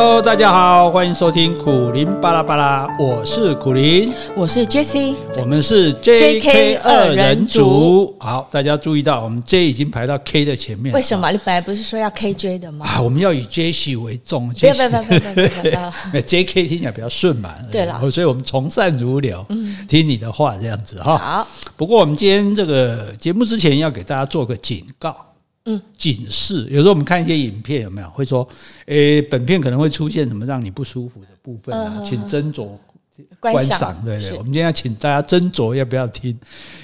Hello，大家好，欢迎收听苦林巴拉巴拉，我是苦林，我是 Jessie，我们是 JK 二人组。好，大家注意到，我们 J 已经排到 K 的前面。为什么？你本来不是说要 KJ 的吗？啊，我们要以 Jessie 为重。不要不要不要不要不要！JK 听起来比较顺嘛。对了，所以我们从善如流，听你的话这样子哈。好。不过我们今天这个节目之前要给大家做个警告。嗯，警示。有时候我们看一些影片，有没有会说，诶，本片可能会出现什么让你不舒服的部分啊？请斟酌观赏。对对，我们今天要请大家斟酌要不要听，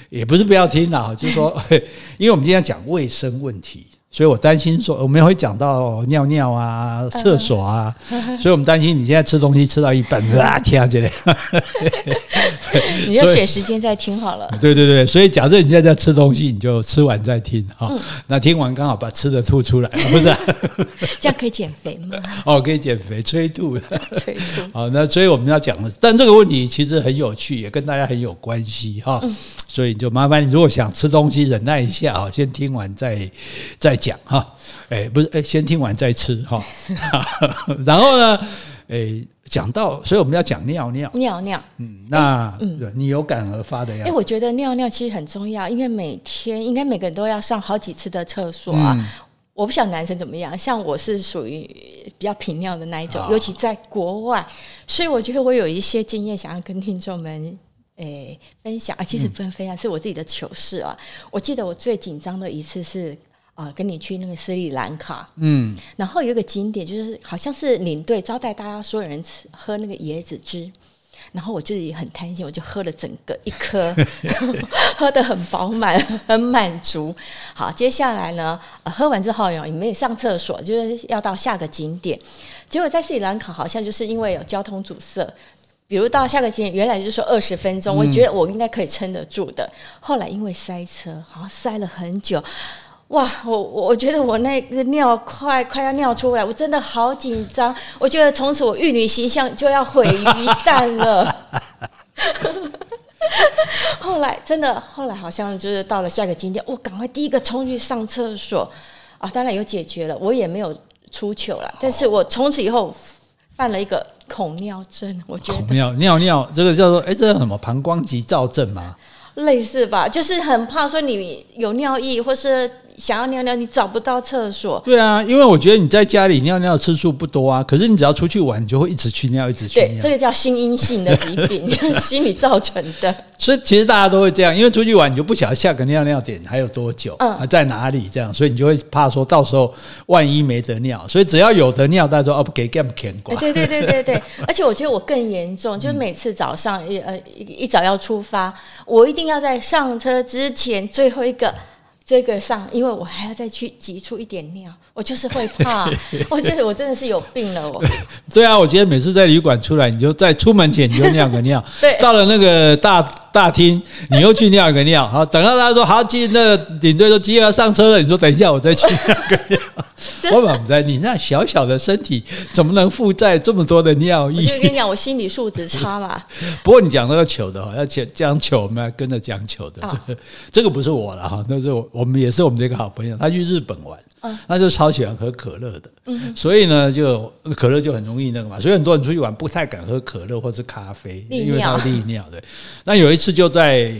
也不是不要听啦，就是说，因为我们今天要讲卫生问题。所以我担心说，我们会讲到尿尿啊、厕所啊，所以我们担心你现在吃东西吃到一半，啊，听这里，你就选时间再听好了。对对对，所以假设你现在在吃东西，你就吃完再听哈。那听完刚好把吃的吐出来，不是？这样可以减肥吗？哦，可以减肥，催吐，催吐。好，那所以我们要讲的，但这个问题其实很有趣，也跟大家很有关系哈。所以就麻烦你，如果想吃东西，忍耐一下啊，先听完再再讲哈。哎，不是，哎，先听完再吃哈。然后呢，哎，讲到，所以我们要讲尿尿，尿尿。嗯，那嗯，你有感而发的样子。哎，我觉得尿尿其实很重要，因为每天应该每个人都要上好几次的厕所啊。我不晓得男生怎么样，像我是属于比较频尿的那一种，尤其在国外，所以我觉得我有一些经验想要跟听众们。诶、欸，分享啊，其实分分享，是我自己的糗事啊。我记得我最紧张的一次是啊、呃，跟你去那个斯里兰卡，嗯，然后有一个景点，就是好像是领队招待大家所有人吃喝那个椰子汁，然后我自己很贪心，我就喝了整个一颗，喝得很饱满，很满足。好，接下来呢，呃、喝完之后有也没有上厕所，就是要到下个景点，结果在斯里兰卡好像就是因为有交通阻塞。比如到下个景点，原来就是说二十分钟，我觉得我应该可以撑得住的。后来因为塞车，好像塞了很久，哇！我我觉得我那个尿快快要尿出来，我真的好紧张。我觉得从此我玉女形象就要毁于一旦了。后来真的，后来好像就是到了下个景点，我赶快第一个冲去上厕所啊！当然有解决了，我也没有出糗了。但是我从此以后。犯了一个恐尿症，我觉得恐尿尿尿这个叫做哎、欸，这叫什么膀胱急躁症吗？类似吧，就是很怕说你有尿意或是。想要尿尿，你找不到厕所。对啊，因为我觉得你在家里尿尿次数不多啊，可是你只要出去玩，你就会一直去尿，一直去尿。对，这个叫心因性的疾病，心理造成的。所以其实大家都会这样，因为出去玩，你就不晓得下个尿尿点还有多久，嗯，在哪里这样，所以你就会怕说到时候万一没得尿，所以只要有得尿，大家说哦不给干不给管。对对对对对，而且我觉得我更严重，就是每次早上一呃一一早要出发，我一定要在上车之前最后一个。这个上，因为我还要再去挤出一点尿，我就是会怕。我觉得我真的是有病了，我。对啊，我觉得每次在旅馆出来，你就在出门前你就尿个尿。对。到了那个大大厅，你又去尿一个尿。好，等到他说好，进那个领队说今天要上车了，你说等一下我再去 尿个尿。我满不在，你那小小的身体怎么能负载这么多的尿液？我就跟你讲，我心理素质差嘛。不过你讲那个糗的，要讲讲糗，我们要跟着讲糗的。这个这个不是我了哈，那是我。我们也是我们这个好朋友，他去日本玩，他就超喜欢喝可乐的，所以呢，就可乐就很容易那个嘛，所以很多人出去玩不太敢喝可乐或是咖啡，因为他利尿的。那有一次就在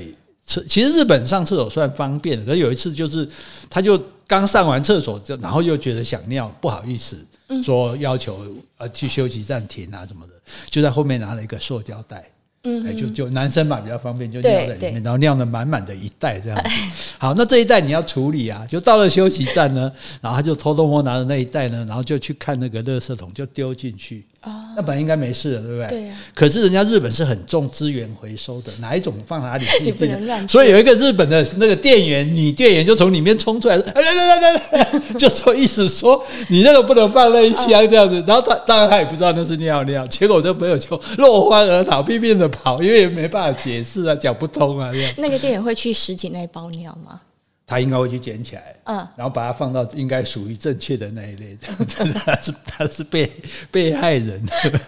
厕，其实日本上厕所算方便的，可是有一次就是他就刚上完厕所，就然后又觉得想尿，不好意思说要求呃去休息站停啊什么的，就在后面拿了一个塑胶袋。嗯，哎，就就男生嘛比较方便，就尿在里面，然后尿了满满的一袋这样子。好，那这一袋你要处理啊，就到了休息站呢，然后他就偷偷摸拿着那一袋呢，然后就去看那个垃圾桶，就丢进去。那本来应该没事的，对不对？对啊。可是人家日本是很重资源回收的，哪一种放哪里是一定的。所以有一个日本的那个店员，女店员就从里面冲出来，来来来来，就说意思说你那个不能放那一箱这样子。然后他当然他也不知道那是尿尿，结果我这朋友就落荒而逃，拼命的跑，因为也没办法解释啊，讲不通啊这样。那个店员会去拾起那包尿吗？他应该会去捡起来，嗯，然后把它放到应该属于正确的那一类，这样子。他是他是被被害人，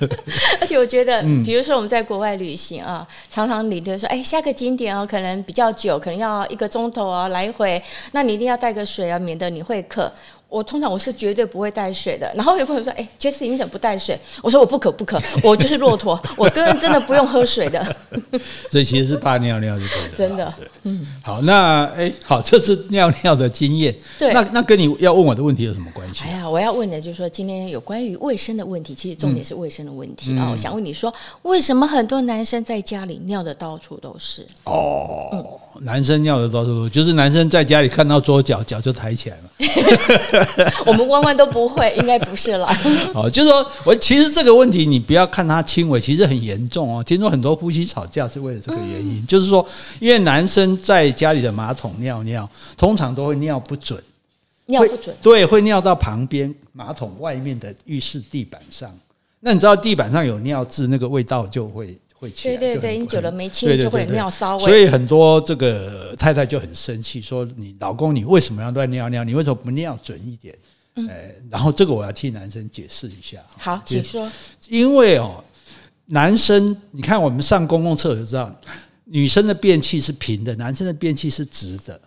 而且我觉得，比如说我们在国外旅行啊，常常领队说，哎，下个景点哦，可能比较久，可能要一个钟头哦来回，那你一定要带个水啊，免得你会渴。我通常我是绝对不会带水的。然后有朋友说：“哎，Jessie，你怎么不带水？”我说：“我不渴不渴，我就是骆驼，我根本真的不用喝水的。”所以其实是怕尿尿就可以了。真的，对，嗯，好，那哎，好，这是尿尿的经验。对，那那跟你要问我的问题有什么关系？哎呀，我要问的就是说，今天有关于卫生的问题，其实重点是卫生的问题啊。嗯，我想问你说，为什么很多男生在家里尿的到处都是？哦。嗯男生尿的到处就是男生在家里看到桌脚，脚就抬起来了。我们弯弯都不会，应该不是啦。哦，就是说我其实这个问题，你不要看它轻微，其实很严重哦。听说很多夫妻吵架是为了这个原因，嗯、就是说，因为男生在家里的马桶尿尿，通常都会尿不准，尿不准，对，会尿到旁边马桶外面的浴室地板上。那你知道地板上有尿渍，那个味道就会。会对对对，你久了没清就会有尿骚味，所以很多这个太太就很生气，说你老公你为什么要乱尿尿？你为什么不尿准一点？嗯，然后这个我要替男生解释一下。好，请说。因为哦，男生你看我们上公共厕知道，女生的便器是平的，男生的便器是直的，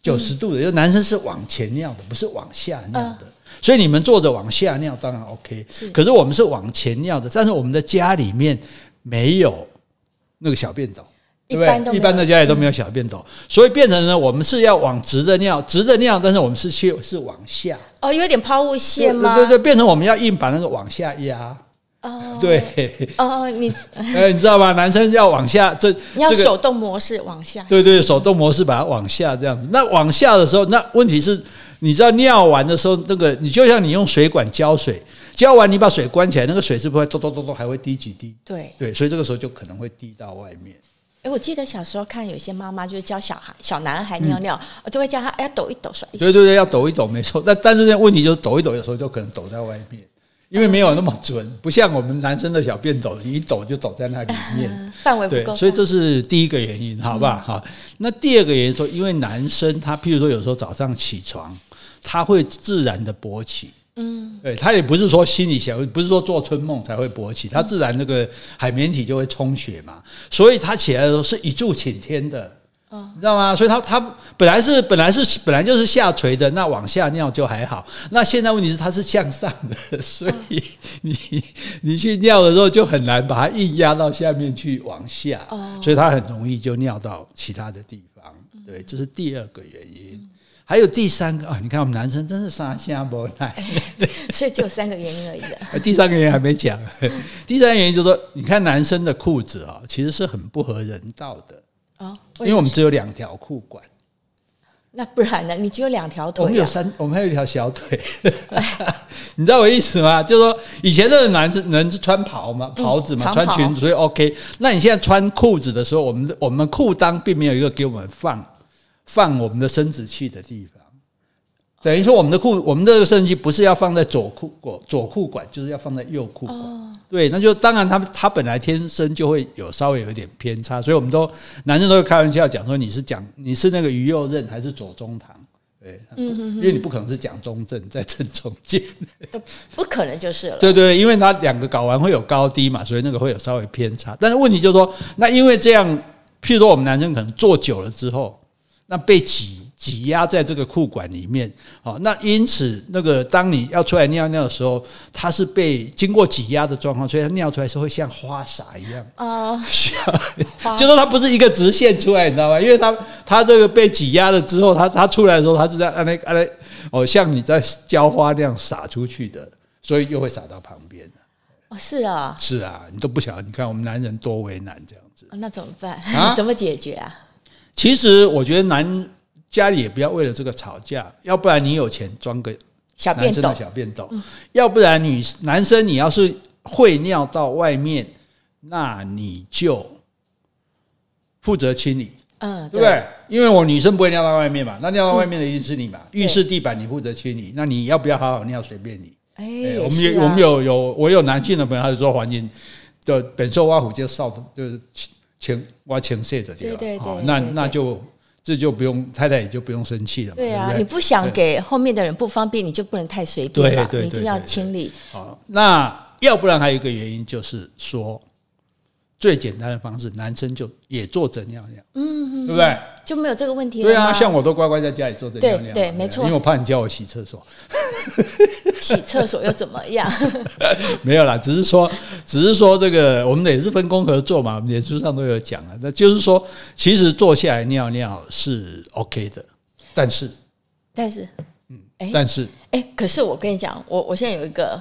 九十度的，就男生是往前尿的，不是往下尿的。所以你们坐着往下尿当然 OK，可是我们是往前尿的，但是我们的家里面。没有那个小便斗，对不对？一般的家里都没有小便斗，嗯、所以变成呢，我们是要往直的尿，直的尿，但是我们是去是往下。哦，有点抛物线吗？对对对，变成我们要硬把那个往下压。哦，对。哦，你，哎，你知道吗？男生要往下，这你要手动模式往下。对对，手动模式把它往下这样子。那往下的时候，那问题是，你知道尿完的时候，那个你就像你用水管浇水。浇完你把水关起来，那个水是不是会咚咚咚咚还会滴几滴？对对，所以这个时候就可能会滴到外面。哎，我记得小时候看有些妈妈就是教小孩小男孩尿尿，我就会叫他哎抖一抖甩一甩。对对对，要抖一抖没错。但但是这问题就是抖一抖有时候就可能抖在外面，因为没有那么准，不像我们男生的小便斗，你一抖就抖在那里面，范围不够。所以这是第一个原因，好不好？好，那第二个原因说，因为男生他譬如说有时候早上起床，他会自然的勃起。嗯，对，他也不是说心里想，不是说做春梦才会勃起，他自然那个海绵体就会充血嘛，所以他起来的时候是一柱擎天的，哦，你知道吗？所以他他本来是本来是本来就是下垂的，那往下尿就还好，那现在问题是他是向上的，所以你你去尿的时候就很难把它硬压到下面去往下，哦，所以它很容易就尿到其他的地方，对，这是第二个原因。还有第三个啊，你看我们男生真是三声无奈，所以只有三个原因而已的。第三个原因还没讲，第三个原因就是说，你看男生的裤子啊，其实是很不合人道的啊，因为我们只有两条裤管。那不然呢？你只有两条腿，我们有三，我们还有一条小腿。你知道我意思吗？就是说以前的男生能是穿袍嘛，袍子嘛，穿裙子，所以 OK。那你现在穿裤子的时候，我们的我们裤裆并没有一个给我们放。放我们的生殖器的地方，等于说我们的裤，我们这个生殖器不是要放在左裤管，左裤管就是要放在右裤管。对，那就当然他他本来天生就会有稍微有一点偏差，所以我们都男生都会开玩笑讲说，你是讲你是那个鱼右任还是左中堂？对，因为你不可能是讲中正在正中间，不可能就是了。对对，因为他两个睾丸会有高低嘛，所以那个会有稍微偏差。但是问题就是说，那因为这样，譬如说我们男生可能坐久了之后。那被挤挤压在这个裤管里面，好，那因此那个当你要出来尿尿的时候，它是被经过挤压的状况，所以它尿出来是会像花洒一样。啊，就说它不是一个直线出来，你知道吗？因为它它这个被挤压了之后，它它出来的时候，它是在按那按那哦，像你在浇花那样洒出去的，所以又会洒到旁边。哦，是啊，是啊，你都不晓得，你看我们男人多为难这样子，那怎么办？啊、怎么解决啊？其实我觉得男家里也不要为了这个吵架，要不然你有钱装个男生的小便斗，要不然女男生你要是会尿到外面，那你就负责清理，嗯，对不对？因为我女生不会尿到外面嘛，那尿到外面的一定是你嘛。浴室地板你负责清理，那你要不要好好尿随便你。哎，我们有我们有有我有男性的朋友，他就说环境就本受挖虎就少就是。情挖情绪的，对对对，那那就这就不用太太也就不用生气了嘛。对啊，你不想给后面的人不方便，你就不能太随便了，你一定要清理。好，那要不然还有一个原因就是说，最简单的方式，男生就也坐着尿尿，嗯，对不对？就没有这个问题了。对啊，像我都乖乖在家里坐着尿尿，对对，没错，因为我怕你叫我洗厕所。洗厕所又怎么样？没有啦，只是说，只是说这个我们也是分工合作嘛，脸书上都有讲啊。那就是说，其实坐下来尿尿是 OK 的，但是，但是，嗯，哎，但是，哎，可是我跟你讲，我我现在有一个。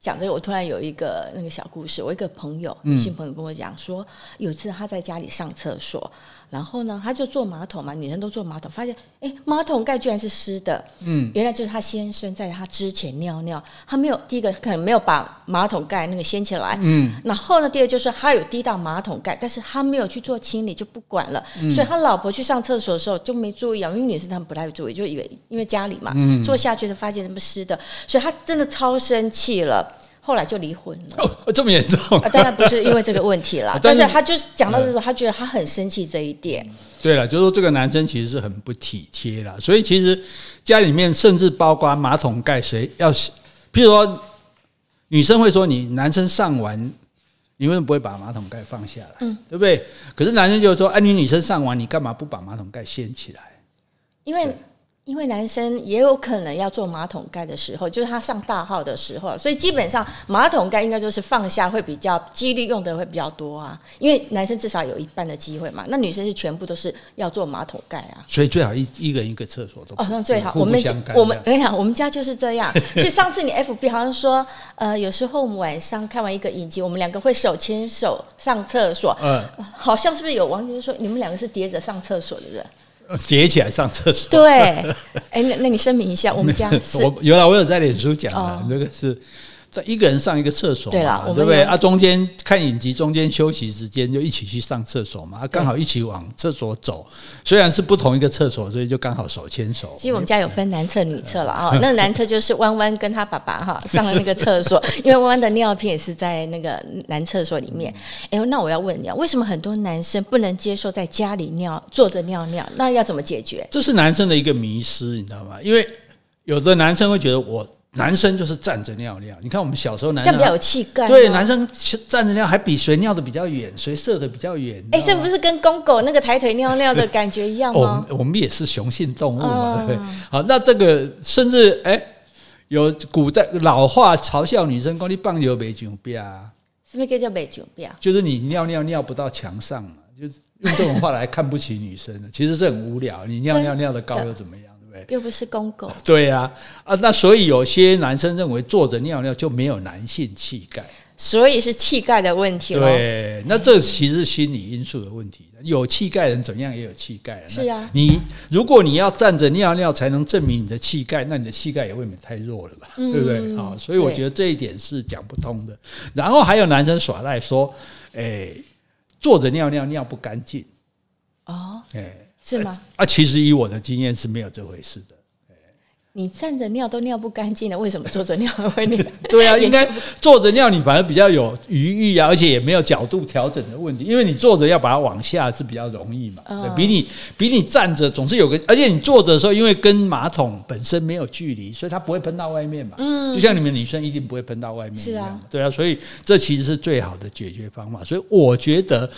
讲这个，我突然有一个那个小故事。我一个朋友，女性朋友跟我讲说，有一次他在家里上厕所。然后呢，他就坐马桶嘛，女生都坐马桶，发现哎，马桶盖居然是湿的。嗯，原来就是他先生在他之前尿尿，他没有第一个可能没有把马桶盖那个掀起来。嗯，然后呢，第二个就是他有滴到马桶盖，但是他没有去做清理，就不管了。嗯，所以他老婆去上厕所的时候就没注意啊，因为女生她们不太会注意，就以为因为家里嘛，嗯，坐下去就发现什么湿的，所以他真的超生气了。后来就离婚了。哦，这么严重？当然不是因为这个问题啦，但是他就是讲到这种，他觉得他很生气这一点。对了，就是说这个男生其实是很不体贴啦，所以其实家里面甚至包括马桶盖，谁要，譬如说女生会说你男生上完，你为什么不会把马桶盖放下来？嗯，对不对？可是男生就说，哎，你女生上完，你干嘛不把马桶盖掀起来？因为。因为男生也有可能要做马桶盖的时候，就是他上大号的时候，所以基本上马桶盖应该就是放下会比较几率用的会比较多啊。因为男生至少有一半的机会嘛，那女生是全部都是要做马桶盖啊。所以最好一一个人一个厕所都哦，那最好。我们我们跟你讲，我们家就是这样。所以上次你 FB 好像说，呃，有时候我们晚上看完一个影集，我们两个会手牵手上厕所。嗯，好像是不是有网友就说你们两个是叠着上厕所的人？叠起来上厕所。对，哎，那那你声明一下，我们家是。我有了，我有在脸书讲的，那个是。在一个人上一个厕所，对了，对不对啊？中间看影集，中间休息时间就一起去上厕所嘛，啊刚好一起往厕所走。虽然是不同一个厕所，所以就刚好手牵手。其实我们家有分男厕女厕了啊，那个男厕就是弯弯跟他爸爸哈上了那个厕所，因为弯弯的尿片也是在那个男厕所里面。哎，那我要问你啊，为什么很多男生不能接受在家里尿坐着尿尿？那要怎么解决？这是男生的一个迷失，你知道吗？因为有的男生会觉得我。男生就是站着尿尿，你看我们小时候男生这样比较有气概。对，男生站着尿还比谁尿的比较远，谁射的比较远。哎，这不是跟公狗那个抬腿尿尿的感觉一样吗？我们我们也是雄性动物嘛，对不对？好，那这个甚至哎，有古代老话嘲笑女生，说你棒球没上边啊？什么叫叫没上边？就是你尿尿尿不到墙上嘛，就是用这种话来看不起女生的，其实是很无聊。你尿尿尿的高又怎么样？又不是公狗，对呀，啊，那所以有些男生认为坐着尿尿就没有男性气概，所以是气概的问题。对，那这其实是心理因素的问题。有气概人怎样也有气概。是啊，你如果你要站着尿尿才能证明你的气概，那你的气概也未免太弱了吧？对不对？啊，所以我觉得这一点是讲不通的。然后还有男生耍赖说，哎，坐着尿尿尿不干净。哦，哎。是吗？啊，其实以我的经验是没有这回事的。你站着尿都尿不干净了，为什么坐着尿会尿？对啊，应该坐着尿你反而比较有余裕啊，而且也没有角度调整的问题，因为你坐着要把它往下是比较容易嘛。哦、比你比你站着总是有个，而且你坐着的时候，因为跟马桶本身没有距离，所以它不会喷到外面嘛。嗯，就像你们女生一定不会喷到外面一样。是啊，对啊，所以这其实是最好的解决方法。所以我觉得。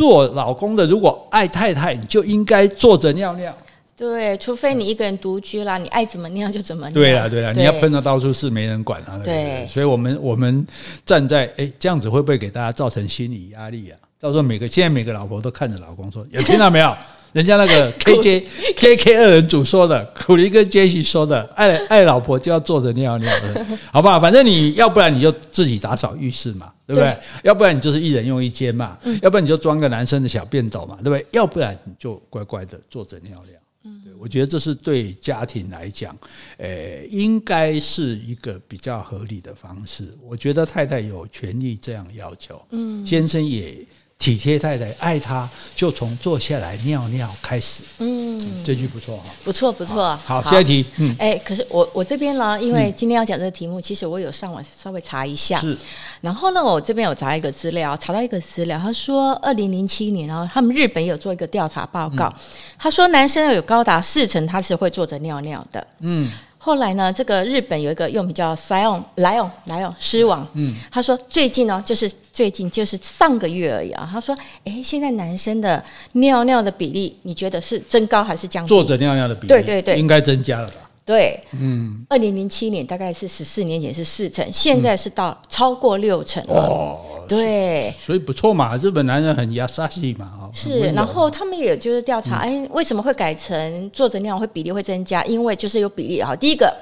做老公的，如果爱太太，你就应该坐着尿尿。对，除非你一个人独居啦，你爱怎么尿就怎么尿。对啦，对啦，你要喷的到处是，没人管啊。对，所以我们我们站在哎，这样子会不会给大家造成心理压力啊？到时候每个现在每个老婆都看着老公说，有听到没有？人家那个 K J K K 二人组说的，苦力跟杰西说的，爱爱老婆就要坐着尿尿的，好不好？反正你要不然你就自己打扫浴室嘛，对不对？要不然你就是一人用一间嘛，要不然你就装个男生的小便斗嘛，对不对？要不然你就乖乖的坐着尿尿。嗯，我觉得这是对家庭来讲，诶，应该是一个比较合理的方式。我觉得太太有权利这样要求，嗯，先生也。体贴太太，爱他，就从坐下来尿尿开始。嗯，这句不错哈，不错不错。好，下一题。嗯，哎，可是我我这边呢，因为今天要讲这个题目，其实我有上网稍微查一下。是。然后呢，我这边有查一个资料，查到一个资料，他说，二零零七年，然后他们日本有做一个调查报告，他说男生有高达四成他是会坐着尿尿的。嗯。后来呢，这个日本有一个用名叫 Lion Lion Lion 狮王，嗯，他说最近呢，就是最近就是上个月而已啊。他说，哎，现在男生的尿尿的比例，你觉得是增高还是降低？坐着尿尿的比例，对对对，应该增加了吧？对，嗯，二零零七年大概是十四年前是四成，现在是到超过六成了。哦，对，所以不错嘛，日本男人很亚萨西嘛，哈。是，然后他们也就是调查，哎，为什么会改成坐着尿会比例会增加？因为就是有比例哈，第一个。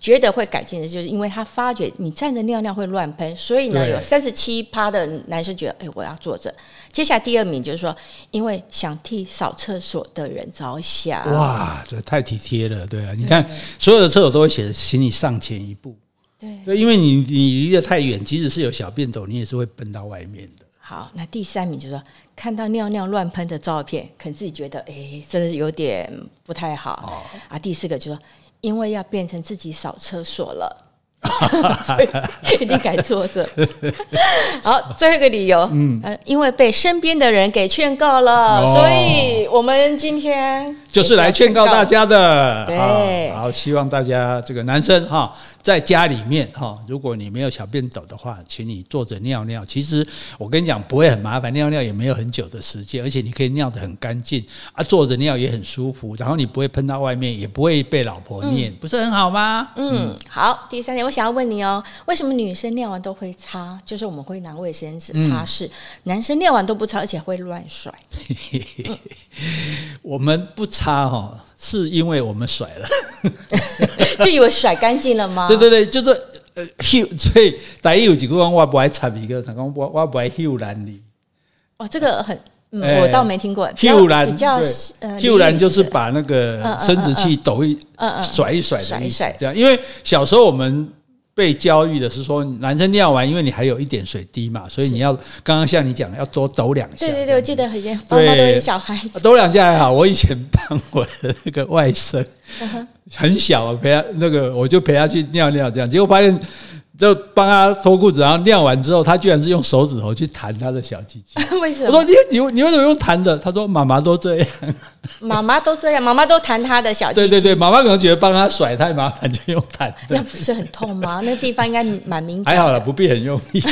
觉得会改进的，就是因为他发觉你站着尿尿会乱喷，所以呢，有三十七趴的男生觉得，哎，我要坐着。接下来第二名就是说，因为想替扫厕所的人着想。哇，这太体贴了，对啊，你看所有的厕所都会写，请你上前一步。对，因为你你离得太远，即使是有小便斗，你也是会奔到外面的。好，那第三名就是说，看到尿尿乱喷的照片，可能自己觉得，哎，真的是有点不太好。哦、啊，第四个就是说。因为要变成自己扫厕所了。所以一定改坐着。好，最后一个理由，嗯，因为被身边的人给劝告了，所以我们今天就是来劝告大家的。对，好，希望大家这个男生哈，在家里面哈，如果你没有小便斗的话，请你坐着尿尿。其实我跟你讲，不会很麻烦，尿尿也没有很久的时间，而且你可以尿得很干净啊，坐着尿也很舒服，然后你不会喷到外面，也不会被老婆念，不是很好吗？嗯，好，第三点。我想要问你哦，为什么女生尿完都会擦？就是我们会拿卫生纸擦拭，嗯、男生尿完都不擦，而且会乱甩。嗯、我们不擦哈，是因为我们甩了，就以为甩干净了吗？对对对，就是呃，所以大家有几个人我不爱擦一个，他讲我我不爱秀兰的。哦，这个很。嗯，我倒没听过。秀兰比较呃，秀兰就是把那个生殖器抖一甩一甩的意思，这样。因为小时候我们被教育的是说，男生尿完，因为你还有一点水滴嘛，所以你要刚刚像你讲，要多抖两下。对对对，我记得很严，爸妈都有小孩子抖两下还好。我以前帮我的那个外甥，很小陪他那个，我就陪他去尿尿，这样，结果发现。就帮他脱裤子，然后尿完之后，他居然是用手指头去弹他的小鸡鸡。为什么？我说你你你为什么用弹的？他说 妈妈都这样。妈妈都这样，妈妈都弹他的小鸡鸡。对对对，妈妈可能觉得帮他甩太麻烦，就用弹。那不是很痛吗？那地方应该蛮敏感。还好了，不必很用力。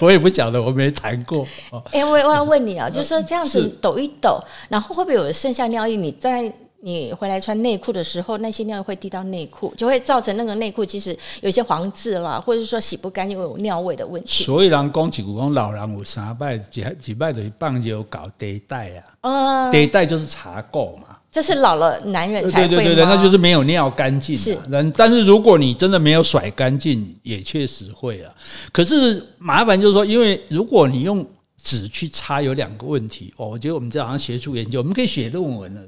我也不晓得，我没弹过。哎、欸，我我要问你啊，就是说这样子抖一抖，然后会不会有剩下尿液？你在。你回来穿内裤的时候，那些尿会滴到内裤，就会造成那个内裤其实有些黄渍啦，或者是说洗不干净，有尿味的问题。所以人讲起古讲老人有三拜几几拜的棒就搞地带啊，地带就是茶垢嘛，这是老了男人才会对对对，那就是没有尿干净。是，但是如果你真的没有甩干净，也确实会啊。可是麻烦就是说，因为如果你用纸去擦，有两个问题哦。我觉得我们这好像学术研究，我们可以写论文了。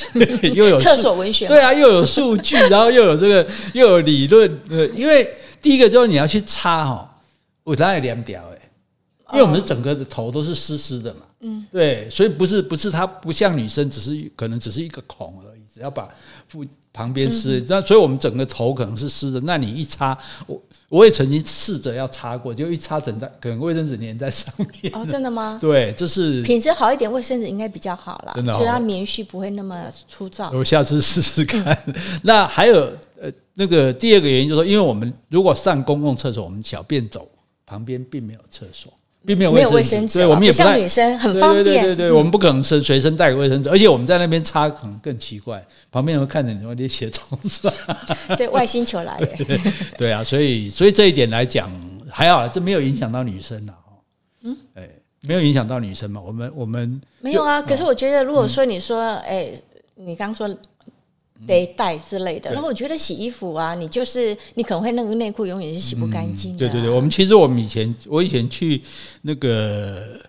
又有厕所文学，对啊，又有数据，然后又有这个，又有理论。呃，因为第一个就是你要去擦哈，我才两表哎，因为我们是整个的头都是湿湿的嘛，嗯，对，所以不是不是它不像女生，只是可能只是一个孔而已，只要把附旁边湿，那所以我们整个头可能是湿的。那你一擦，我我也曾经试着要擦过，就一擦整张可能卫生纸粘在上面。哦，真的吗？对，这是品质好一点，卫生纸应该比较好啦，真的，所以它棉絮不会那么粗糙。我下次试试看。那还有呃，那个第二个原因就是说，因为我们如果上公共厕所，我们小便走旁边并没有厕所。并没有卫生纸，对，我们也不像女生很方便。对对对，我们不可能随随身带个卫生纸，而且我们在那边擦可能更奇怪，旁边人会看着你说你写虫子。这外星球来的。对啊，所以所以这一点来讲还好，这没有影响到女生了。嗯，哎，没有影响到女生嘛？我们我们没有啊。可是我觉得，如果说你说，哎，你刚说。得带之类的，然后我觉得洗衣服啊，你就是你可能会那个内裤永远是洗不干净的、啊。嗯。对对对，我们其实我们以前我以前去那个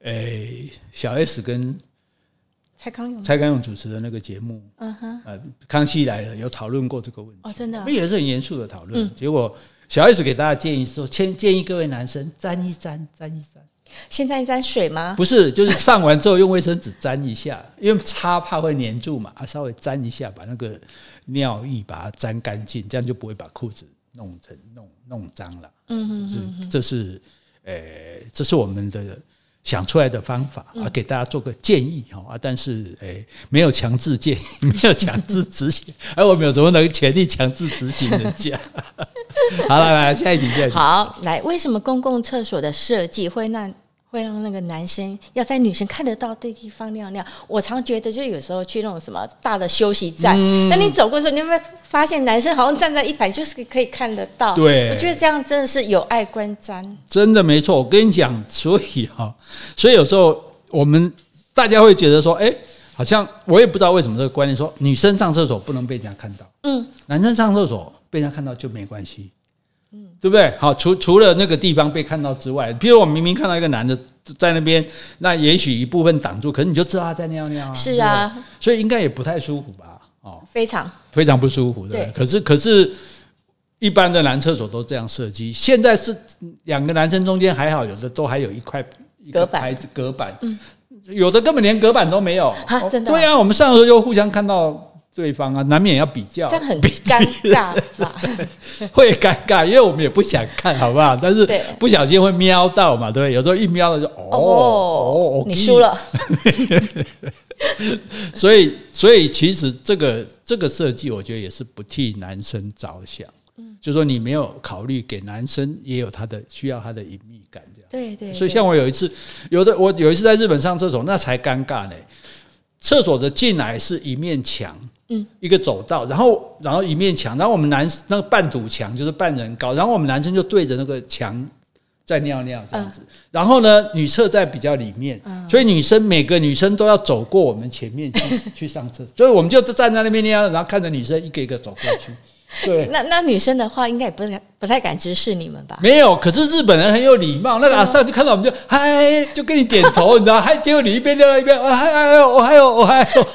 诶、欸、小 S 跟蔡康永。蔡康永主持的那个节目，嗯哼，呃，康熙来了有讨论过这个问题。哦，真的、啊，也是很严肃的讨论。嗯、结果小 S 给大家建议说，建建议各位男生沾一沾，沾一沾。先沾一沾水吗？不是，就是上完之后用卫生纸沾一下，因为擦怕会粘住嘛，啊，稍微沾一下，把那个尿液把它沾干净，这样就不会把裤子弄成弄弄脏了。嗯哼嗯嗯，这是，这是，呃，这是我们的想出来的方法啊，给大家做个建议哈啊，但是诶，没有强制建议，没有强制执行，而 我们有什么能权利强制执行人家？好了，来下一题，下一题。好，来，为什么公共厕所的设计会让？会让那个男生要在女生看得到的地方尿尿。我常觉得，就有时候去那种什么大的休息站，那、嗯、你走过时候，你会发现男生好像站在一排，就是可以看得到。对，我觉得这样真的是有碍观瞻。真的没错，我跟你讲，所以哈，所以有时候我们大家会觉得说，哎，好像我也不知道为什么这个观念说，女生上厕所不能被人家看到，嗯，男生上厕所被人家看到就没关系。嗯，对不对？好，除除了那个地方被看到之外，比如我明明看到一个男的在那边，那也许一部分挡住，可是你就知道他在尿尿啊。是啊，所以应该也不太舒服吧？哦，非常非常不舒服的。对，可是可是，一般的男厕所都这样设计。现在是两个男生中间还好，有的都还有一块一个牌子隔板，嗯，有的根本连隔板都没有。哈，真的？对啊，我们上的时候就互相看到。对方啊，难免要比较，这样很尴尬吧？会尴尬，因为我们也不想看，好不好？但是不小心会瞄到嘛，对不对？有时候一瞄了就哦哦，你输了。所以，所以其实这个这个设计，我觉得也是不替男生着想。嗯，就说你没有考虑给男生也有他的需要，他的隐秘感，这样。对对。所以，像我有一次，有的我有一次在日本上厕所，那才尴尬呢。厕所的进来是一面墙。嗯，一个走道，然后然后一面墙，然后我们男生那个半堵墙就是半人高，然后我们男生就对着那个墙在尿尿这样子，然后呢，女厕在比较里面，所以女生每个女生都要走过我们前面去 去上厕所，所以我们就站在那边尿，然后看着女生一个一个走过去。对，那那女生的话应该也不太不太敢直视你们吧？没有，可是日本人很有礼貌，那个阿桑就看到我们就嗨，就跟你点头，你知道，还结果你一边尿一边，我还还有我还有我还有。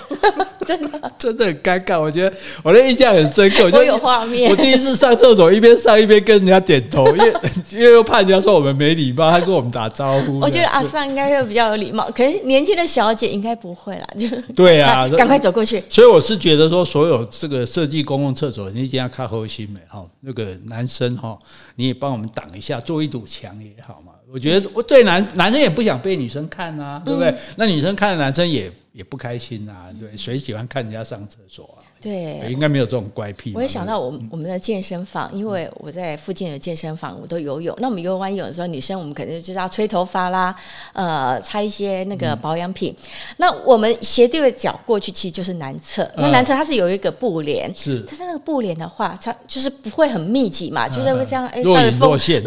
真的真的很尴尬，我觉得我的印象很深刻。我有画面。我第一次上厕所，一边上一边跟人家点头，因为 因为又怕人家说我们没礼貌，他跟我们打招呼。我觉得阿范应该会比较有礼貌，可是年轻的小姐应该不会啦，就对啊，赶快走过去。所以我是觉得说，所有这个设计公共厕所，你一定要看后心美哈，那个男生哈，你也帮我们挡一下，做一堵墙也好嘛。我觉得我对男男生也不想被女生看啊，对不对？那女生看的男生也。也不开心呐、啊，对，谁喜欢看人家上厕所啊？对，应该没有这种怪癖。我也想到我们我们的健身房，因为我在附近的健身房，我都游泳。那我们游完泳的时候，女生我们肯定就是要吹头发啦，呃，擦一些那个保养品。那我们斜对着脚过去，其实就是男厕。那男厕它是有一个布帘，是，但是那个布帘的话，它就是不会很密集嘛，就是会这样哎，若隐若现。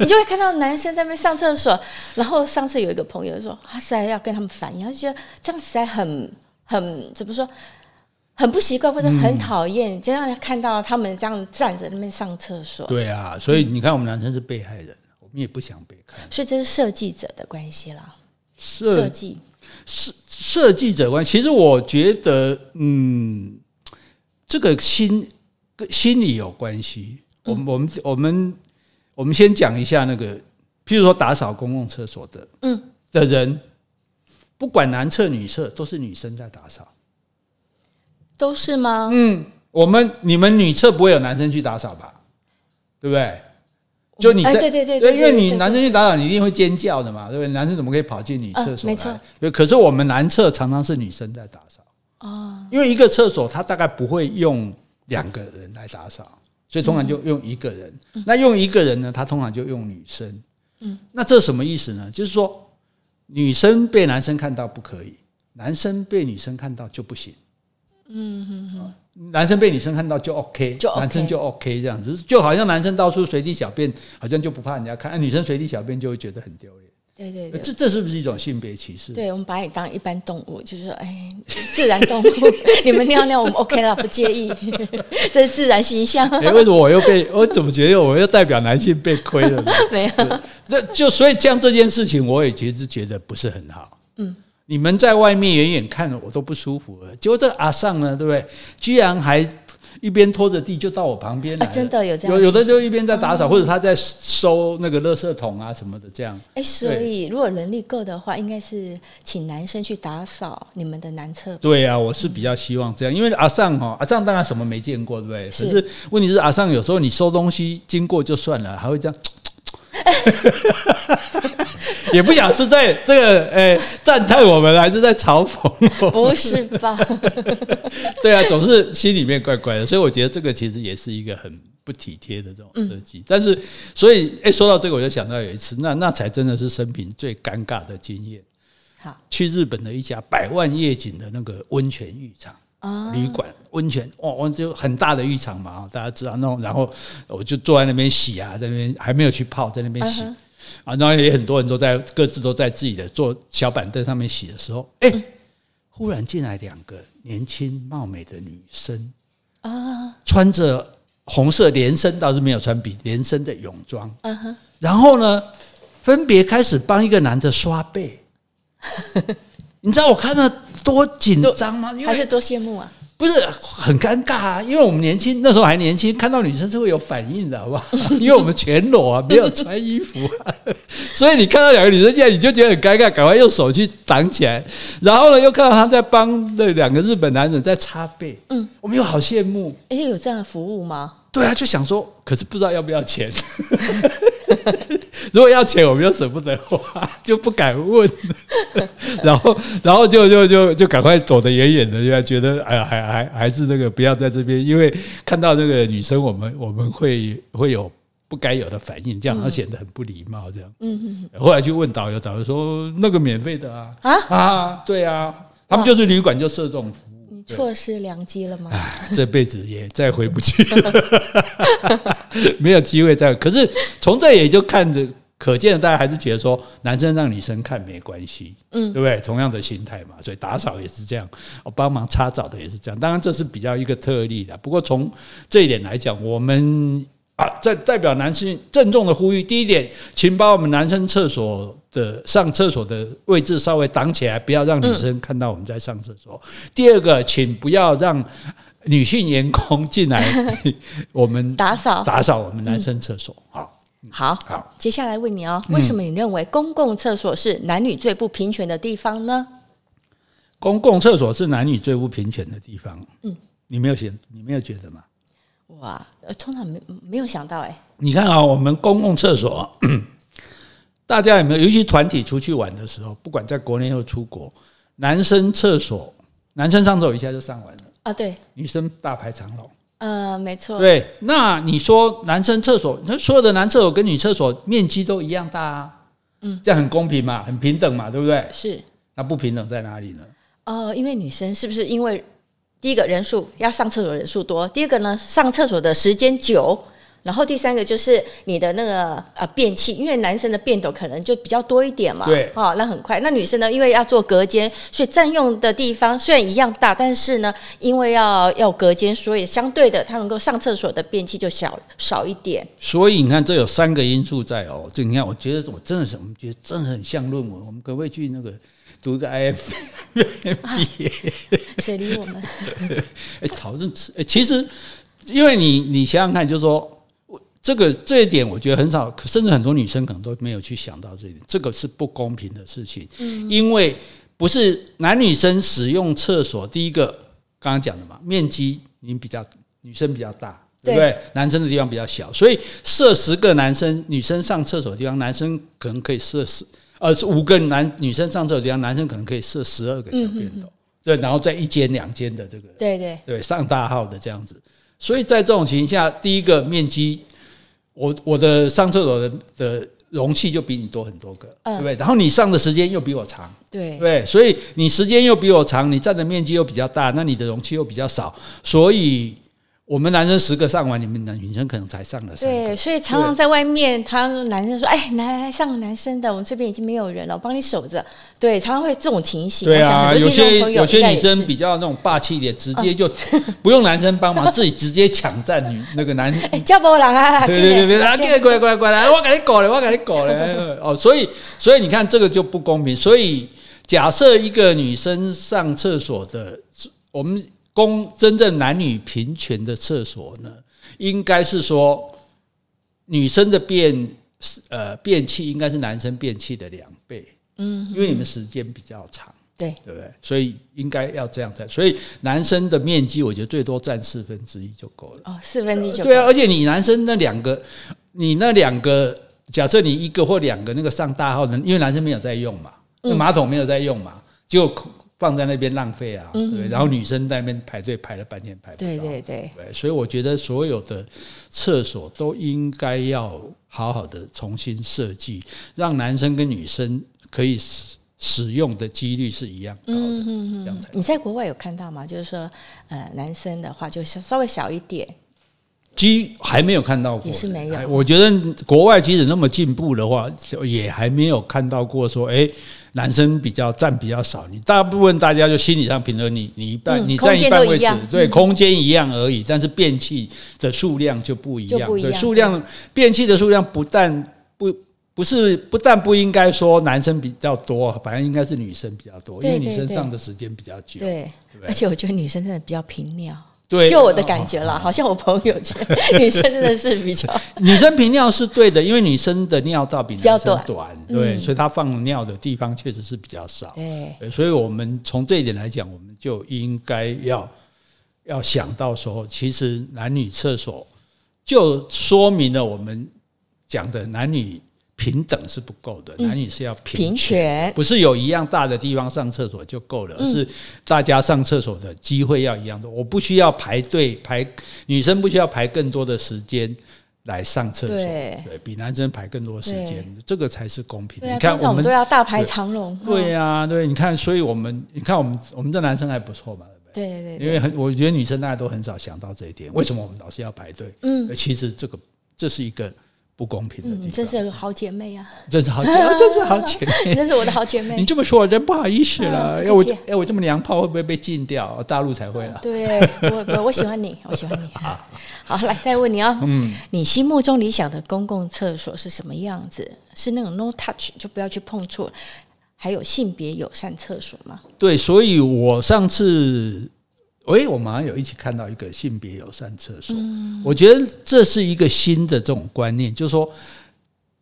你就会看到男生在那边上厕所。然后上次有一个朋友说，他实在要跟他们反映，他就觉得这样实在很。很怎么说，很不习惯或者很讨厌，嗯、就让人看到他们这样站着那边上厕所。对啊，所以你看，我们男生是被害人，我们也不想被看。所以这是设计者的关系啦。设计设设计者关系，其实我觉得，嗯，这个心跟心理有关系。我们我们我们我们先讲一下那个，譬如说打扫公共厕所的，嗯，的人。不管男厕女厕，都是女生在打扫，都是吗？嗯，我们你们女厕不会有男生去打扫吧？对不对？就你在，对对对对，因为你男生去打扫，你一定会尖叫的嘛，对不对？男生怎么可以跑进女厕所来？没错，可是我们男厕常常是女生在打扫哦，因为一个厕所它大概不会用两个人来打扫，所以通常就用一个人。那用一个人呢，他通常就用女生。嗯，那这什么意思呢？就是说。女生被男生看到不可以，男生被女生看到就不行。嗯哼哼，男生被女生看到就 OK，就 OK 男生就 OK 这样子，就好像男生到处随地小便，好像就不怕人家看，女生随地小便就会觉得很丢脸。对对对，这这是不是一种性别歧视？对，我们把你当一般动物，就是说，哎，自然动物，你们尿尿我们 OK 了，不介意，这是自然形象。哎，为什么我又被？我怎么觉得我又代表男性被亏了呢？没有，这就所以这样这件事情，我也其实觉得不是很好。嗯，你们在外面远远看着我都不舒服了，结果这个阿尚呢，对不对？居然还。一边拖着地就到我旁边来，真的有这样，有有的就一边在打扫，或者他在收那个垃圾桶啊什么的这样。哎，所以如果能力够的话，应该是请男生去打扫你们的男厕。对啊，我是比较希望这样，因为阿尚哈，阿尚当然什么没见过，对不对？可是问题是阿尚有时候你收东西经过就算了，还会这样。也不想是在这个诶赞叹我们，还是在嘲讽我？不是吧？对啊，总是心里面怪怪的，所以我觉得这个其实也是一个很不体贴的这种设计。但是，所以诶，说到这个，我就想到有一次，那那才真的是生平最尴尬的经验。好，去日本的一家百万夜景的那个温泉浴场啊，旅馆温泉哇，就很大的浴场嘛，大家知道那种，然后我就坐在那边洗啊，在那边还没有去泡，在那边洗啊，然后也很多人都在各自都在自己的坐小板凳上面洗的时候，哎，忽然进来两个年轻貌美的女生啊，穿着红色连身倒是没有穿比连身的泳装，嗯哼，然后呢，分别开始帮一个男的刷背。你知道我看到多紧张吗？还是多羡慕啊？不是很尴尬啊，因为我们年轻那时候还年轻，看到女生是会有反应的，好不好？因为我们全裸啊，没有穿衣服啊，所以你看到两个女生进来，你就觉得很尴尬，赶快用手去挡起来。然后呢，又看到她在帮那两个日本男人在擦背，嗯，我们又好羡慕。哎，有这样的服务吗？对啊，就想说，可是不知道要不要钱。如果要钱，我们又舍不得花，就不敢问。然后，然后就就就就赶快走得远远的，就觉得哎呀，还还还是那个不要在这边，因为看到那个女生，我们我们会会有不该有的反应，这样而显得很不礼貌，这样。嗯嗯。后来就问导游，导游说那个免费的啊啊啊，对啊，他们就是旅馆就设这种。错失良机了吗？这辈子也再回不去了，没有机会再。可是从这也就看着，可见大家还是觉得说，男生让女生看没关系，嗯，对不对？同样的心态嘛，所以打扫也是这样，我帮忙擦澡的也是这样。当然这是比较一个特例的，不过从这一点来讲，我们。啊，在代表男性郑重的呼吁：第一点，请把我们男生厕所的上厕所的位置稍微挡起来，不要让女生看到我们在上厕所。第二个，请不要让女性员工进来，我们打扫打扫我们男生厕所。好，好，好。接下来问你哦，为什么你认为公共厕所是男女最不平权的地方呢？公共厕所是男女最不平权的地方。嗯，你没有觉你没有觉得吗？哇，通常没没有想到哎。你看啊，我们公共厕所，大家有没有？尤其团体出去玩的时候，不管在国内或出国，男生厕所，男生上厕所一下就上完了啊。对，女生大排长龙。呃，没错。对，那你说男生厕所，那所有的男厕所跟女厕所面积都一样大啊？嗯，这样很公平嘛，很平等嘛，对不对？是。那不平等在哪里呢？呃，因为女生是不是因为？第一个人数要上厕所人数多，第二个呢，上厕所的时间久，然后第三个就是你的那个呃便器，因为男生的便斗可能就比较多一点嘛，对，哦，那很快。那女生呢，因为要做隔间，所以占用的地方虽然一样大，但是呢，因为要要隔间，所以相对的，他能够上厕所的便器就小少一点。所以你看，这有三个因素在哦。这你看，我觉得我真的是，我们觉得真的很像论文，我们可不可以去那个？读一个 IF，谁理我们？哎，讨论吃，其实，因为你，你想想看，就是说，这个这一点，我觉得很少，甚至很多女生可能都没有去想到这一点，这个是不公平的事情。嗯，因为不是男女生使用厕所，第一个刚刚讲的嘛，面积你比较女生比较大，对不对？男生的地方比较小，所以设十个男生女生上厕所的地方，男生可能可以设十。呃，是五个男女生上厕所的地方，男生可能可以设十二个小便斗，对，然后在一间两间的这个，对对对，上大号的这样子。所以在这种情况下，第一个面积，我我的上厕所的的容器就比你多很多个，对不对？然后你上的时间又比我长，对对，所以你时间又比我长，你占的面积又比较大，那你的容器又比较少，所以。我们男生十个上完，你们男女生可能才上了三个。对，所以常常在外面，他男生说：“哎，来来上男生的，我们这边已经没有人了，我帮你守着。”对，常常会这种情形。对啊，有些有些女生比较那种霸气一点，直接就 不用男生帮忙，自己直接抢占女那个男。哎，叫不人啊！对对对对，啊，过来过来过来，我给你搞了，我给你搞了。哦，所以所以你看这个就不公平。所以假设一个女生上厕所的，我们。公真正男女平权的厕所呢，应该是说女生的便呃便器应该是男生便器的两倍，嗯，因为你们时间比较长，对对不对？所以应该要这样在，所以男生的面积我觉得最多占四分之一就够了。哦，四分之一就够了。对啊，而且你男生那两个，你那两个假设你一个或两个那个上大号的，因为男生没有在用嘛，那马桶没有在用嘛，就放在那边浪费啊，对。然后女生在那边排队排了半天排不到，对对对。所以我觉得所有的厕所都应该要好好的重新设计，让男生跟女生可以使使用的几率是一样高的。嗯嗯嗯。你在国外有看到吗？就是说，呃，男生的话就稍微小一点。机还没有看到过，也是没有。我觉得国外即使那么进步的话，也还没有看到过说，哎，男生比较占比较少。你大部分大家就心理上平衡，你你一半，你占一半位置，对，空间一样而已，但是便器的数量就不一样。对，数量便器的数量不但不不是不但不应该说男生比较多，反正应该是女生比较多，因为女生上的时间比较久。对，而且我觉得女生真的比较频尿。对，就我的感觉啦，好像我朋友圈女生真的是比较 女生频尿是对的，因为女生的尿道比男生短，对，所以她放尿的地方确实是比较少。对，所以我们从这一点来讲，我们就应该要要想到说，其实男女厕所就说明了我们讲的男女。平等是不够的，男女是要平权，不是有一样大的地方上厕所就够了，而是大家上厕所的机会要一样多。我不需要排队排，女生不需要排更多的时间来上厕所，对，比男生排更多时间，这个才是公平。你看，我们都要大排长龙。对呀，对，你看，所以我们，你看，我们我们的男生还不错嘛，对不对？对，因为很，我觉得女生大家都很少想到这一点，为什么我们老是要排队？嗯，其实这个这是一个。不公平的地方，你真是好姐妹啊！真是好姐妹，真是好姐妹，你 真是我的好姐妹。你这么说，我真不好意思了。要，我要，我这么娘炮会不会被禁掉？大陆才会了。对，我我我喜欢你，我喜欢你。好，来再问你哦。嗯，你心目中理想的公共厕所是什么样子？是那种 no touch，就不要去碰触，还有性别友善厕所吗？对，所以我上次。诶，我马上有一起看到一个性别友善厕所，我觉得这是一个新的这种观念，就是说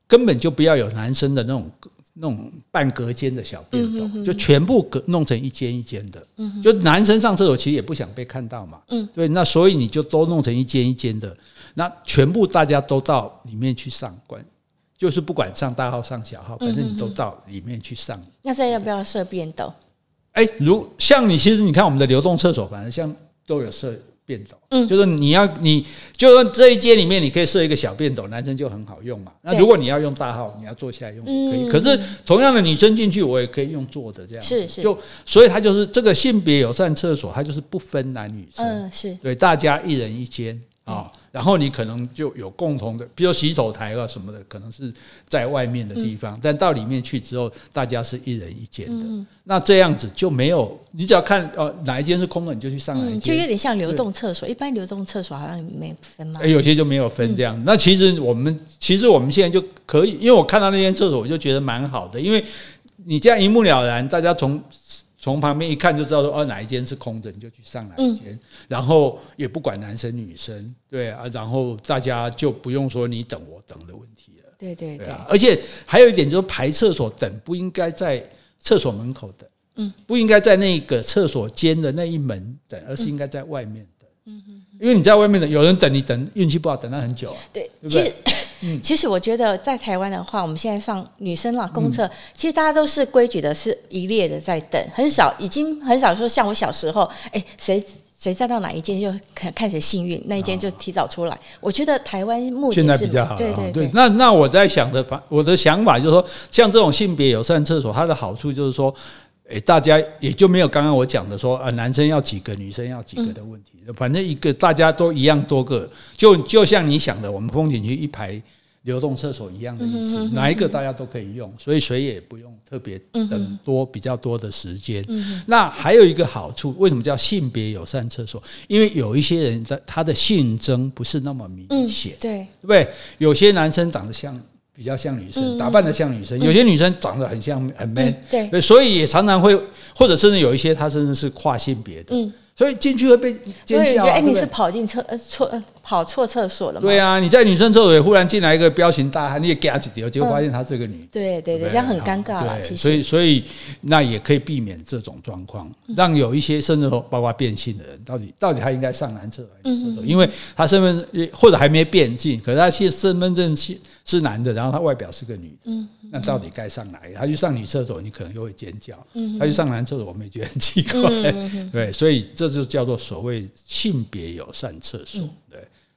根本就不要有男生的那种那种半隔间的小便斗，就全部隔弄成一间一间的。就男生上厕所其实也不想被看到嘛，对，那所以你就都弄成一间一间的，那全部大家都到里面去上关，就是不管上大号上小号，反正你都到里面去上。那这要不要设便斗？哎，如像你，其实你看我们的流动厕所，反正像都有设便斗，嗯，就是你要，你就说这一间里面你可以设一个小便斗，男生就很好用嘛。那如果你要用大号，你要坐下来用也可以。可是同样的，女生进去我也可以用坐的这样，是是。就所以它就是这个性别友善厕所，它就是不分男女生，嗯，是对，大家一人一间啊。然后你可能就有共同的，比如洗手台啊什么的，可能是在外面的地方，但到里面去之后，大家是一人一间的。那这样子就没有，你只要看哦哪一间是空的，你就去上哪一间。就有点像流动厕所，一般流动厕所好像没有分嘛。有些就没有分这样。那其实我们其实我们现在就可以，因为我看到那间厕所，我就觉得蛮好的，因为你这样一目了然，大家从。从旁边一看就知道说哦哪一间是空的，你就去上哪一间，嗯、然后也不管男生女生，对啊，然后大家就不用说你等我等的问题了。对对对，而且还有一点就是排厕所等不应该在厕所门口等，嗯，不应该在那个厕所间的那一门等，而是应该在外面等。嗯嗯，因为你在外面等，有人等你等运气不好等了很久啊，对，对不对？其实我觉得在台湾的话，我们现在上女生啦公厕，其实大家都是规矩的，是一列的在等，很少，已经很少说像我小时候，哎，谁谁站到哪一间就看看谁幸运，那一间就提早出来。我觉得台湾目前是现在比较好，对对对。那那我在想的，我的想法就是说，像这种性别友善厕所，它的好处就是说。诶，大家也就没有刚刚我讲的说啊，男生要几个，女生要几个的问题。嗯、反正一个大家都一样多个，就就像你想的，我们风景区一排流动厕所一样的意思，哪一个大家都可以用，所以谁也不用特别等多比较多的时间。嗯、那还有一个好处，为什么叫性别友善厕所？因为有一些人的他的性征不是那么明显，对、嗯、对不对？有些男生长得像。比较像女生，打扮的像女生，有些女生长得很像很 man，对，所以也常常会，或者甚至有一些她甚至是跨性别的，所以进去会被尖叫。哎，你是跑进厕呃错跑错厕所了吗？对啊，你在女生厕所忽然进来一个彪形大汉，你也给他几条，结果发现他是个女、嗯。对对对，这样很尴尬了。其实，所以所以那也可以避免这种状况，让有一些甚至包括变性的人，到底到底他应该上男厕还是女厕所？因为他身份或者还没变性，可是他现身份证是是男的，然后他外表是个女的，嗯，那到底该上哪一个？他去上女厕所，你可能又会尖叫；他去上男厕所，我们也觉得很奇怪。对，所以这就叫做所谓性别友善厕所。对。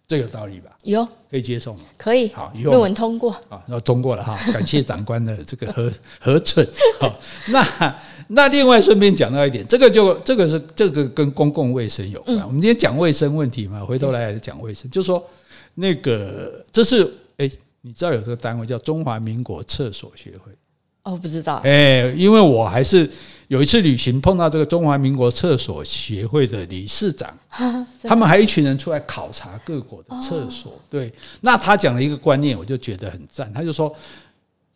这有道理吧？有可以接受吗？可以。好，以后论文通过啊，那通过了哈，感谢长官的这个核核准。好，那那另外顺便讲到一点，这个就这个是这个跟公共卫生有关。我们今天讲卫生问题嘛，回头来还是讲卫生，就是说那个这是哎，你知道有这个单位叫中华民国厕所协会。哦，不知道。哎，因为我还是有一次旅行碰到这个中华民国厕所协会的理事长，他们还一群人出来考察各国的厕所。对，那他讲了一个观念，我就觉得很赞。他就说，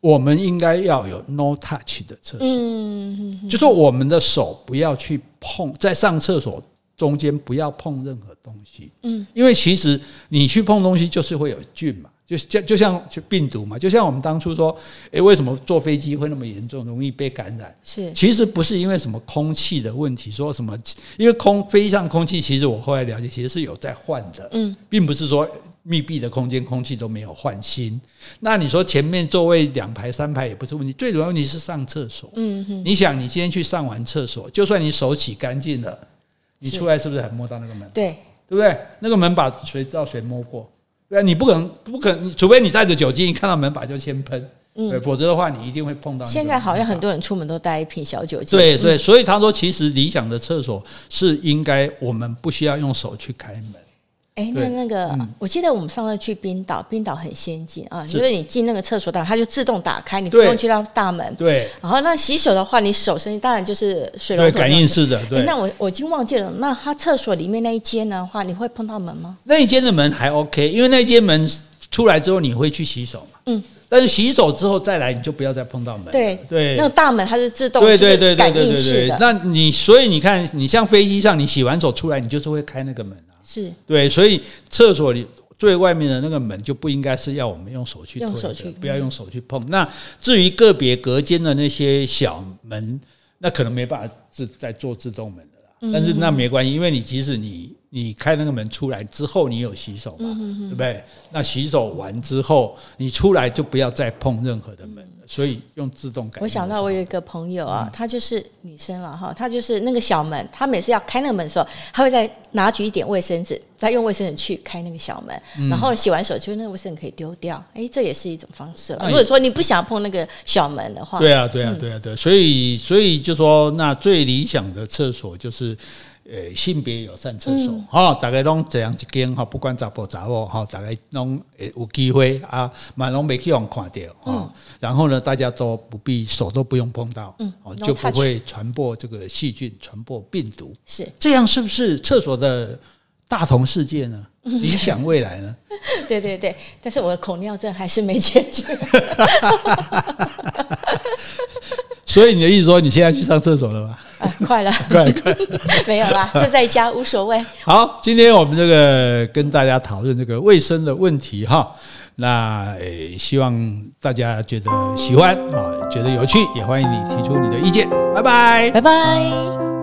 我们应该要有 no touch 的厕所，嗯，就说我们的手不要去碰，在上厕所中间不要碰任何东西，嗯，因为其实你去碰东西就是会有菌嘛。就像就像就病毒嘛，就像我们当初说，诶，为什么坐飞机会那么严重，容易被感染？是，其实不是因为什么空气的问题，说什么，因为空飞上空气，其实我后来了解，其实是有在换的，嗯，并不是说密闭的空间空气都没有换新。那你说前面座位两排三排也不是问题，最主要问题是上厕所，嗯哼，你想你今天去上完厕所，就算你手洗干净了，你出来是不是还摸到那个门？对，对不对？那个门把谁知道谁摸过？对啊，你不可能，不可能，除非你带着酒精，一看到门把就先喷，嗯，否则的话，你一定会碰到。现在好像很多人出门都带一瓶小酒精。对对，所以他说，其实理想的厕所是应该我们不需要用手去开门。哎，那那个，嗯、我记得我们上次去冰岛，冰岛很先进啊，因为你进那个厕所，它就自动打开，你不用去到大门。对。然后那洗手的话，你手伸当然就是水龙头感应式的。对。那我我已经忘记了，那它厕所里面那一间的话，你会碰到门吗？那一间的门还 OK，因为那一间门出来之后你会去洗手嘛。嗯。但是洗手之后再来，你就不要再碰到门。对对。那个大门它是自动对，对对对对对对。那你所以你看，你像飞机上，你洗完手出来，你就是会开那个门。是对，所以厕所里最外面的那个门就不应该是要我们用手去推的，不要用手去碰。那至于个别隔间的那些小门，那可能没办法自再做自动门的啦。但是那没关系，因为你即使你你开那个门出来之后，你有洗手嘛，对不对？那洗手完之后，你出来就不要再碰任何的门。所以用自动感。我想到我有一个朋友啊，她就是女生了哈，她就是那个小门，她每次要开那个门的时候，她会再拿取一点卫生纸，再用卫生纸去开那个小门，然后洗完手就那个卫生纸可以丢掉。哎，这也是一种方式了。如果说你不想碰那个小门的话，对啊，对啊，对啊，对，所以所以就说那最理想的厕所就是。诶，性别友善厕所，哈、嗯，大概拢这样一间哈，不管查甫查某哈，大概拢诶有机会啊，蛮拢没去往看到啊。嗯、然后呢，大家都不必手都不用碰到，嗯，就不会传播这个细菌，传播病毒。是这样，是不是厕所的大同世界呢？理想未来呢？对对对，但是我的口尿症还是没解决。所以你的意思说，你现在去上厕所了吗？啊，快了，快了快了，没有啦，就在家无所谓。好，今天我们这个跟大家讨论这个卫生的问题哈，那诶，希望大家觉得喜欢啊，觉得有趣，也欢迎你提出你的意见。拜拜，拜拜。